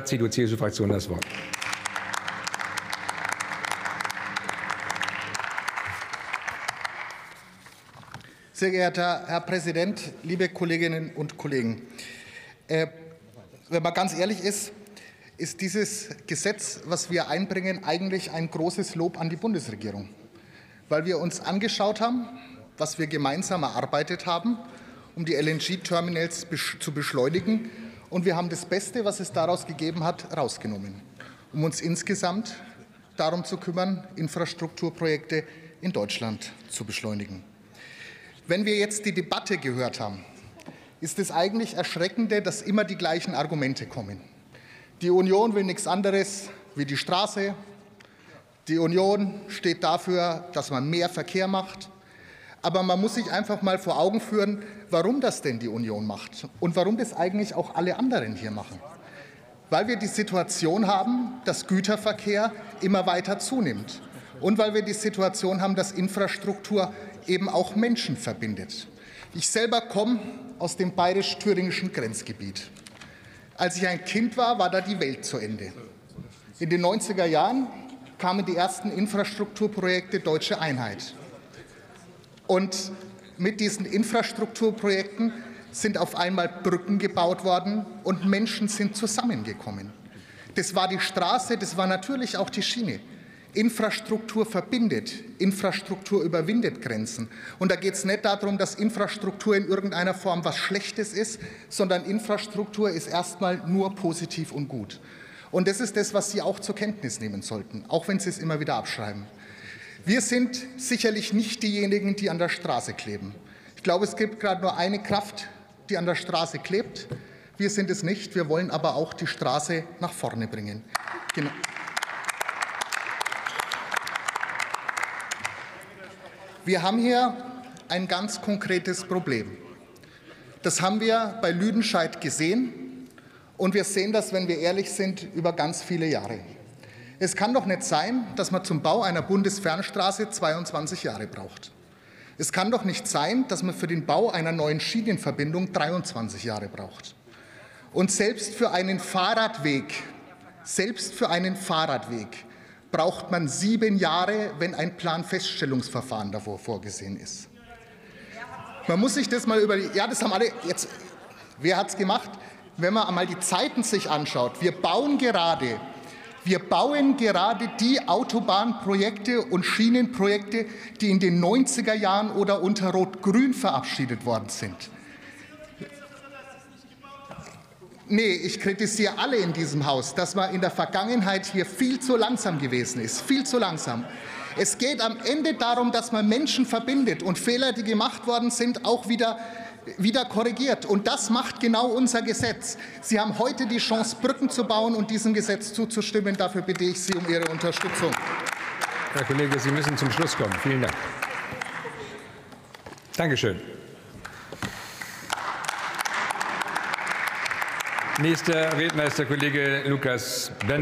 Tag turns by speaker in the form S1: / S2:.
S1: CDU-CSU-Fraktion das Wort.
S2: Sehr geehrter Herr Präsident, liebe Kolleginnen und Kollegen! Äh, wenn man ganz ehrlich ist, ist dieses Gesetz, was wir einbringen, eigentlich ein großes Lob an die Bundesregierung, weil wir uns angeschaut haben, was wir gemeinsam erarbeitet haben, um die LNG-Terminals zu beschleunigen. Und wir haben das Beste, was es daraus gegeben hat, rausgenommen, um uns insgesamt darum zu kümmern, Infrastrukturprojekte in Deutschland zu beschleunigen. Wenn wir jetzt die Debatte gehört haben, ist es eigentlich erschreckende, dass immer die gleichen Argumente kommen. Die Union will nichts anderes wie die Straße. Die Union steht dafür, dass man mehr Verkehr macht. Aber man muss sich einfach mal vor Augen führen, warum das denn die Union macht und warum das eigentlich auch alle anderen hier machen. Weil wir die Situation haben, dass Güterverkehr immer weiter zunimmt und weil wir die Situation haben, dass Infrastruktur eben auch Menschen verbindet. Ich selber komme aus dem bayerisch-thüringischen Grenzgebiet. Als ich ein Kind war, war da die Welt zu Ende. In den 90er Jahren kamen die ersten Infrastrukturprojekte Deutsche Einheit. Und mit diesen Infrastrukturprojekten sind auf einmal Brücken gebaut worden und Menschen sind zusammengekommen. Das war die Straße, das war natürlich auch die Schiene. Infrastruktur verbindet, Infrastruktur überwindet Grenzen. Und da geht es nicht darum, dass Infrastruktur in irgendeiner Form was Schlechtes ist, sondern Infrastruktur ist erstmal nur positiv und gut. Und das ist das, was Sie auch zur Kenntnis nehmen sollten, auch wenn Sie es immer wieder abschreiben. Wir sind sicherlich nicht diejenigen, die an der Straße kleben. Ich glaube, es gibt gerade nur eine Kraft, die an der Straße klebt. Wir sind es nicht. Wir wollen aber auch die Straße nach vorne bringen. Genau. Wir haben hier ein ganz konkretes Problem. Das haben wir bei Lüdenscheid gesehen und wir sehen das, wenn wir ehrlich sind, über ganz viele Jahre. Es kann doch nicht sein, dass man zum Bau einer Bundesfernstraße 22 Jahre braucht. Es kann doch nicht sein, dass man für den Bau einer neuen Schienenverbindung 23 Jahre braucht. Und selbst für einen Fahrradweg, selbst für einen Fahrradweg braucht man sieben Jahre, wenn ein Planfeststellungsverfahren davor vorgesehen ist. Man muss sich das mal über ja, das haben alle jetzt, wer hat es gemacht? Wenn man einmal die Zeiten sich anschaut, wir bauen gerade, wir bauen gerade die Autobahnprojekte und Schienenprojekte, die in den 90er Jahren oder unter Rot-Grün verabschiedet worden sind. Nee, ich kritisiere alle in diesem Haus, dass man in der Vergangenheit hier viel zu langsam gewesen ist, viel zu langsam. Es geht am Ende darum, dass man Menschen verbindet und Fehler, die gemacht worden sind, auch wieder wieder korrigiert. Und das macht genau unser Gesetz. Sie haben heute die Chance, Brücken zu bauen und diesem Gesetz zuzustimmen. Dafür bitte ich Sie um Ihre Unterstützung.
S1: Herr Kollege, Sie müssen zum Schluss kommen. Vielen Dank. Dankeschön. Nächster Redner ist der Kollege Lukas Benner.